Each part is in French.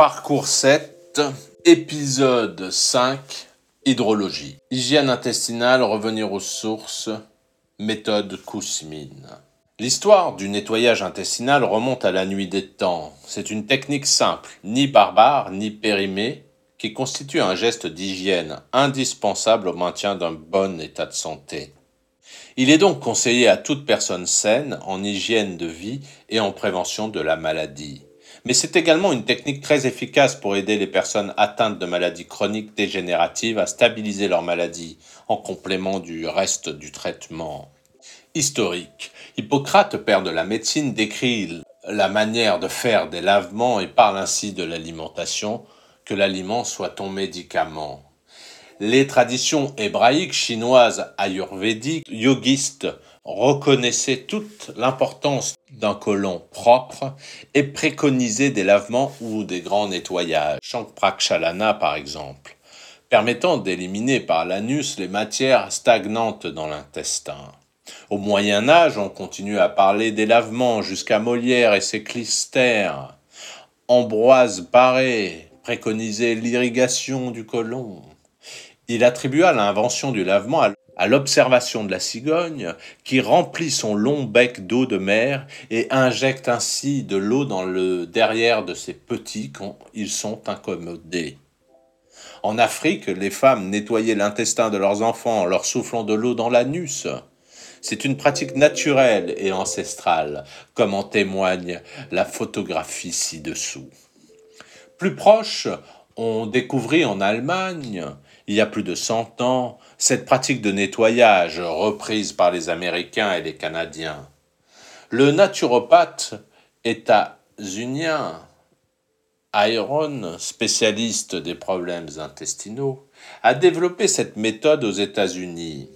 Parcours 7, épisode 5, hydrologie. Hygiène intestinale, revenir aux sources, méthode Kousmine. L'histoire du nettoyage intestinal remonte à la nuit des temps. C'est une technique simple, ni barbare, ni périmée, qui constitue un geste d'hygiène indispensable au maintien d'un bon état de santé. Il est donc conseillé à toute personne saine en hygiène de vie et en prévention de la maladie mais c'est également une technique très efficace pour aider les personnes atteintes de maladies chroniques dégénératives à stabiliser leur maladie en complément du reste du traitement. Historique. Hippocrate, père de la médecine, décrit la manière de faire des lavements et parle ainsi de l'alimentation, que l'aliment soit ton médicament. Les traditions hébraïques, chinoises, ayurvédiques, yogistes reconnaissaient toute l'importance d'un côlon propre et préconisaient des lavements ou des grands nettoyages, Shankprakshalana par exemple, permettant d'éliminer par l'anus les matières stagnantes dans l'intestin. Au Moyen Âge, on continue à parler des lavements jusqu'à Molière et ses clistères. Ambroise Paré préconisait l'irrigation du côlon. Il attribua l'invention du lavement à l'observation de la cigogne qui remplit son long bec d'eau de mer et injecte ainsi de l'eau dans le derrière de ses petits quand ils sont incommodés. En Afrique, les femmes nettoyaient l'intestin de leurs enfants en leur soufflant de l'eau dans l'anus. C'est une pratique naturelle et ancestrale, comme en témoigne la photographie ci-dessous. Plus proche, on découvrit en Allemagne il y a plus de 100 ans, cette pratique de nettoyage reprise par les Américains et les Canadiens. Le naturopathe états-unien Iron, spécialiste des problèmes intestinaux, a développé cette méthode aux États-Unis.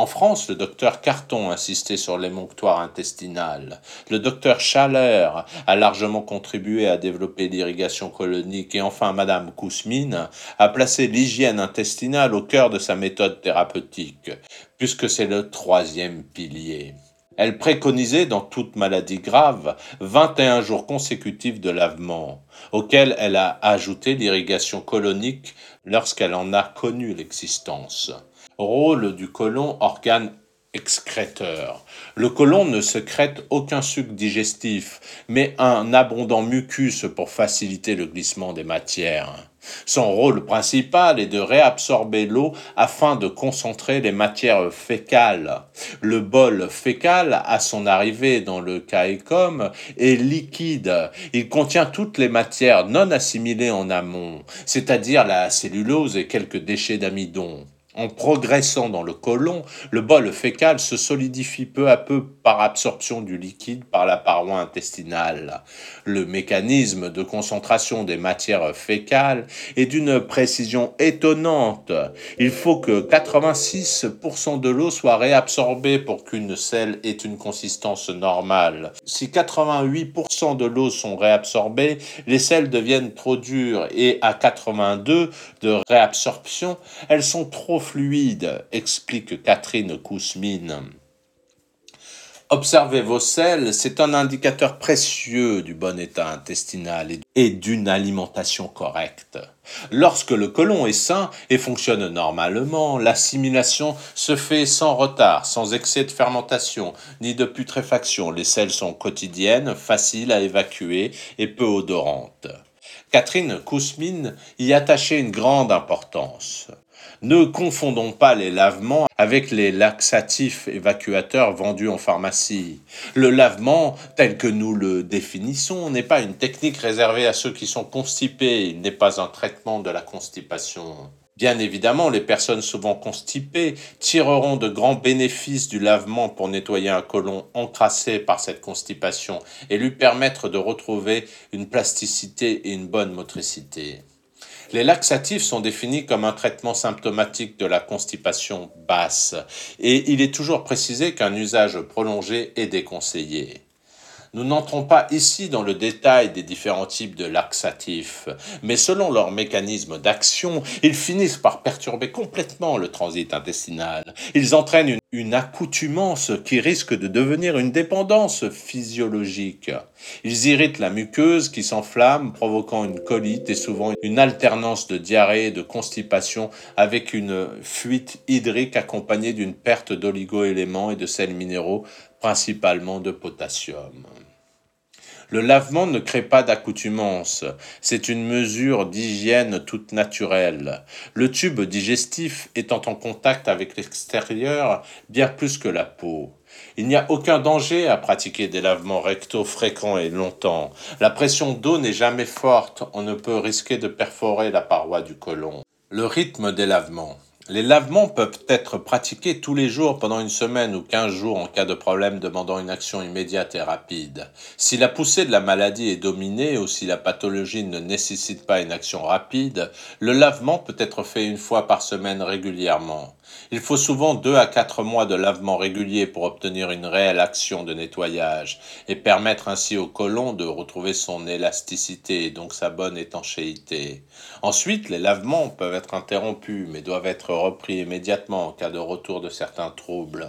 En France, le docteur Carton insistait sur l'émonctoire intestinal. Le docteur Chaleur a largement contribué à développer l'irrigation colonique. Et enfin, Madame Kousmine a placé l'hygiène intestinale au cœur de sa méthode thérapeutique, puisque c'est le troisième pilier. Elle préconisait dans toute maladie grave 21 jours consécutifs de lavement, auxquels elle a ajouté l'irrigation colonique lorsqu'elle en a connu l'existence. Rôle du côlon, organe excréteur. Le côlon ne secrète aucun suc digestif, mais un abondant mucus pour faciliter le glissement des matières. Son rôle principal est de réabsorber l'eau afin de concentrer les matières fécales. Le bol fécal, à son arrivée dans le caïcum, est liquide. Il contient toutes les matières non assimilées en amont, c'est-à-dire la cellulose et quelques déchets d'amidon. En progressant dans le côlon, le bol fécal se solidifie peu à peu par absorption du liquide par la paroi intestinale. Le mécanisme de concentration des matières fécales est d'une précision étonnante. Il faut que 86% de l'eau soit réabsorbée pour qu'une selle ait une consistance normale. Si 88% de l'eau sont réabsorbées, les sels deviennent trop dures et à 82% de réabsorption, elles sont trop fluide, explique Catherine Kousmine. Observer vos selles, c'est un indicateur précieux du bon état intestinal et d'une alimentation correcte. Lorsque le côlon est sain et fonctionne normalement, l'assimilation se fait sans retard, sans excès de fermentation, ni de putréfaction. Les selles sont quotidiennes, faciles à évacuer et peu odorantes. Catherine Kousmine y attachait une grande importance. Ne confondons pas les lavements avec les laxatifs évacuateurs vendus en pharmacie. Le lavement, tel que nous le définissons, n'est pas une technique réservée à ceux qui sont constipés, il n'est pas un traitement de la constipation. Bien évidemment, les personnes souvent constipées tireront de grands bénéfices du lavement pour nettoyer un côlon encrassé par cette constipation et lui permettre de retrouver une plasticité et une bonne motricité. Les laxatifs sont définis comme un traitement symptomatique de la constipation basse et il est toujours précisé qu'un usage prolongé est déconseillé. Nous n'entrons pas ici dans le détail des différents types de laxatifs, mais selon leur mécanisme d'action, ils finissent par perturber complètement le transit intestinal. Ils entraînent une une accoutumance qui risque de devenir une dépendance physiologique. Ils irritent la muqueuse qui s'enflamme, provoquant une colite et souvent une alternance de diarrhée et de constipation avec une fuite hydrique accompagnée d'une perte d'oligo-éléments et de sels minéraux, principalement de potassium. Le lavement ne crée pas d'accoutumance, c'est une mesure d'hygiène toute naturelle. Le tube digestif étant en contact avec l'extérieur bien plus que la peau. Il n'y a aucun danger à pratiquer des lavements rectaux fréquents et longtemps. La pression d'eau n'est jamais forte, on ne peut risquer de perforer la paroi du côlon. Le rythme des lavements. Les lavements peuvent être pratiqués tous les jours pendant une semaine ou quinze jours en cas de problème demandant une action immédiate et rapide. Si la poussée de la maladie est dominée ou si la pathologie ne nécessite pas une action rapide, le lavement peut être fait une fois par semaine régulièrement. Il faut souvent deux à quatre mois de lavement régulier pour obtenir une réelle action de nettoyage et permettre ainsi au côlon de retrouver son élasticité et donc sa bonne étanchéité. Ensuite, les lavements peuvent être interrompus mais doivent être repris immédiatement en cas de retour de certains troubles.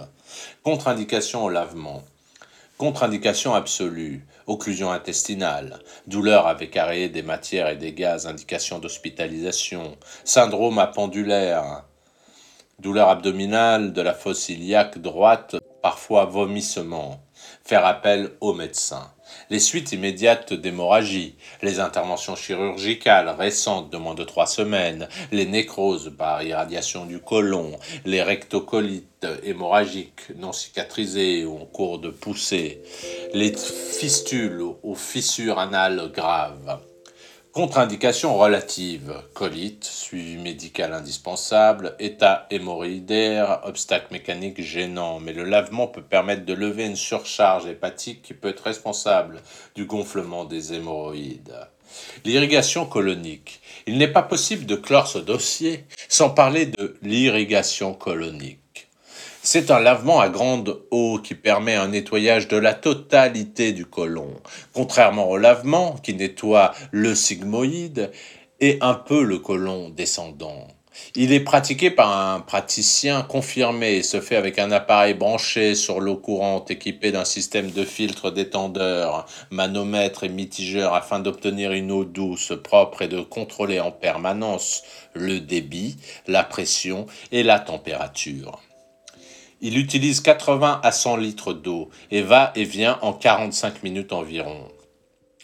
Contre-indication au lavement. Contre-indication absolue, occlusion intestinale, douleur avec arrêt des matières et des gaz, indication d'hospitalisation, syndrome appendulaire, douleur abdominale de la fosse iliaque droite, parfois vomissement. Faire appel au médecin. Les suites immédiates d'hémorragie, les interventions chirurgicales récentes de moins de trois semaines, les nécroses par irradiation du côlon, les rectocolites hémorragiques non cicatrisées ou en cours de poussée, les fistules ou fissures anales graves. Contre-indications relatives, colite, suivi médical indispensable, état hémorroïdaire, obstacle mécanique gênant, mais le lavement peut permettre de lever une surcharge hépatique qui peut être responsable du gonflement des hémorroïdes. L'irrigation colonique. Il n'est pas possible de clore ce dossier sans parler de l'irrigation colonique. C'est un lavement à grande eau qui permet un nettoyage de la totalité du côlon, contrairement au lavement qui nettoie le sigmoïde et un peu le côlon descendant. Il est pratiqué par un praticien confirmé et se fait avec un appareil branché sur l'eau courante équipé d'un système de filtre détendeur, manomètre et mitigeur afin d'obtenir une eau douce, propre et de contrôler en permanence le débit, la pression et la température. Il utilise 80 à 100 litres d'eau et va et vient en 45 minutes environ.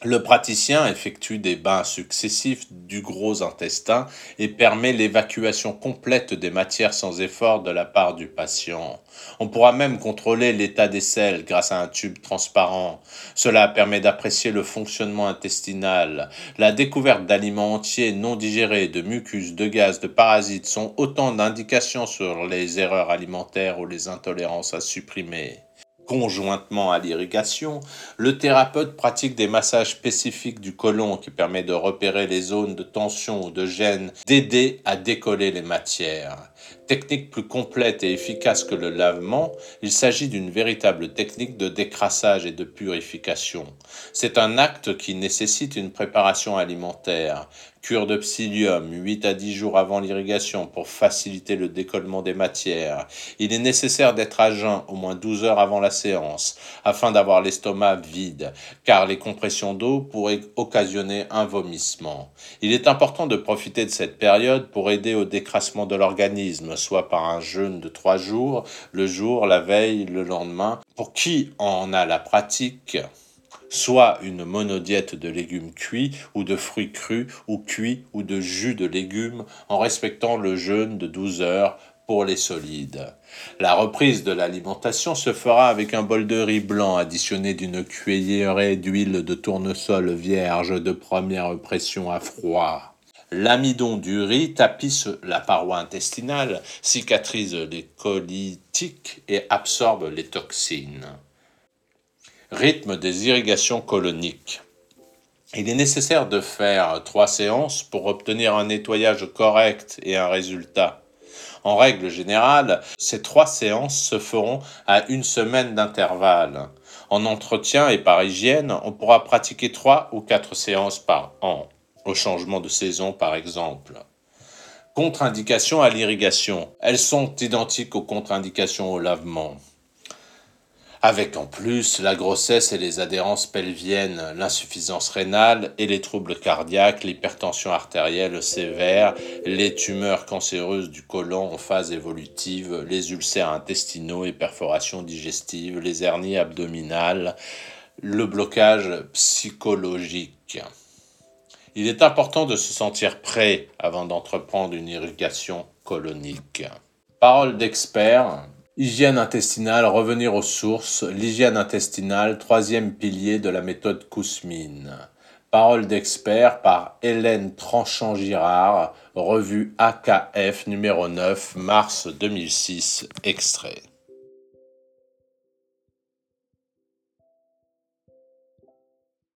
Le praticien effectue des bains successifs du gros intestin et permet l'évacuation complète des matières sans effort de la part du patient. On pourra même contrôler l'état des selles grâce à un tube transparent. Cela permet d'apprécier le fonctionnement intestinal. La découverte d'aliments entiers non digérés, de mucus, de gaz, de parasites sont autant d'indications sur les erreurs alimentaires ou les intolérances à supprimer conjointement à l'irrigation, le thérapeute pratique des massages spécifiques du côlon qui permet de repérer les zones de tension ou de gêne, d'aider à décoller les matières. Technique plus complète et efficace que le lavement, il s'agit d'une véritable technique de décrassage et de purification. C'est un acte qui nécessite une préparation alimentaire. Cure de psyllium 8 à 10 jours avant l'irrigation pour faciliter le décollement des matières. Il est nécessaire d'être à jeun au moins 12 heures avant la séance afin d'avoir l'estomac vide car les compressions d'eau pourraient occasionner un vomissement. Il est important de profiter de cette période pour aider au décrassement de l'organisme soit par un jeûne de trois jours, le jour, la veille, le lendemain. Pour qui en a la pratique, soit une monodiète de légumes cuits ou de fruits crus ou cuits ou de jus de légumes en respectant le jeûne de 12 heures pour les solides. La reprise de l'alimentation se fera avec un bol de riz blanc additionné d'une cuillerée d'huile de tournesol vierge de première pression à froid. L'amidon du riz tapisse la paroi intestinale, cicatrise les colitiques et absorbe les toxines. Rythme des irrigations coloniques. Il est nécessaire de faire trois séances pour obtenir un nettoyage correct et un résultat. En règle générale, ces trois séances se feront à une semaine d'intervalle. En entretien et par hygiène, on pourra pratiquer trois ou quatre séances par an au changement de saison par exemple. Contre-indications à l'irrigation. Elles sont identiques aux contre-indications au lavement. Avec en plus la grossesse et les adhérences pelviennes, l'insuffisance rénale et les troubles cardiaques, l'hypertension artérielle sévère, les tumeurs cancéreuses du côlon en phase évolutive, les ulcères intestinaux et perforations digestives, les hernies abdominales, le blocage psychologique. Il est important de se sentir prêt avant d'entreprendre une irrigation colonique. Parole d'expert, hygiène intestinale, revenir aux sources, l'hygiène intestinale, troisième pilier de la méthode Kousmine. Parole d'expert par Hélène Tranchant-Girard, revue AKF numéro 9, mars 2006, extrait.